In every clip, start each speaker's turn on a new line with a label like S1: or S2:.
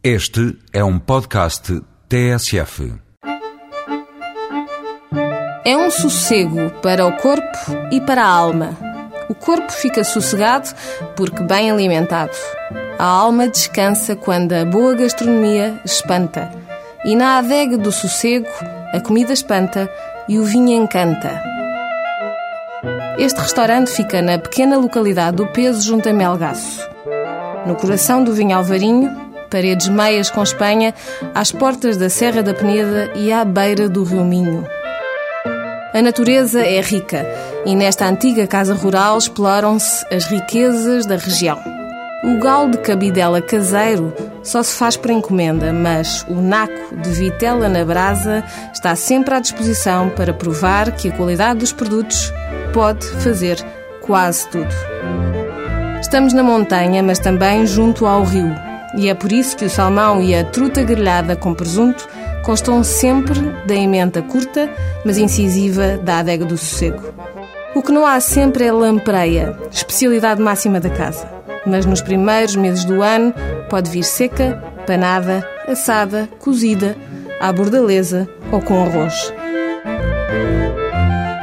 S1: Este é um podcast TSF.
S2: É um sossego para o corpo e para a alma. O corpo fica sossegado porque bem alimentado. A alma descansa quando a boa gastronomia espanta. E na adega do sossego, a comida espanta e o vinho encanta. Este restaurante fica na pequena localidade do Peso, junto a Melgaço. No coração do vinho Alvarinho, paredes meias com Espanha, às portas da Serra da Peneda e à beira do Rio Minho. A natureza é rica e nesta antiga casa rural exploram-se as riquezas da região. O galo de cabidela caseiro só se faz por encomenda, mas o naco de vitela na brasa está sempre à disposição para provar que a qualidade dos produtos pode fazer quase tudo. Estamos na montanha, mas também junto ao rio, e é por isso que o salmão e a truta grelhada com presunto constam sempre da emenda curta, mas incisiva da adega do sossego. O que não há sempre é lampreia, especialidade máxima da casa. Mas nos primeiros meses do ano pode vir seca, panada, assada, cozida, à bordaleza ou com arroz.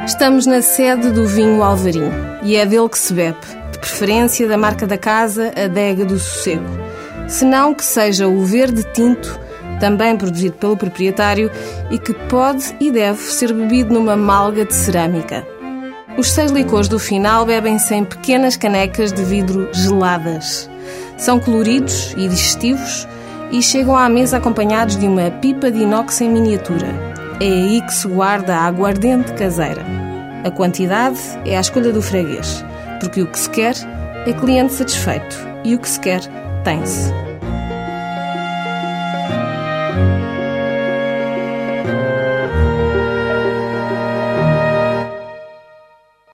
S2: Estamos na sede do vinho Alvarinho e é dele que se bebe, de preferência da marca da casa, Adega do Sossego senão que seja o verde tinto, também produzido pelo proprietário e que pode e deve ser bebido numa malga de cerâmica. Os seis licores do final bebem-se em pequenas canecas de vidro geladas. São coloridos e digestivos e chegam à mesa acompanhados de uma pipa de inox em miniatura. É aí que se guarda a aguardente caseira. A quantidade é a escolha do freguês, porque o que se quer é cliente satisfeito e o que se quer Thanks.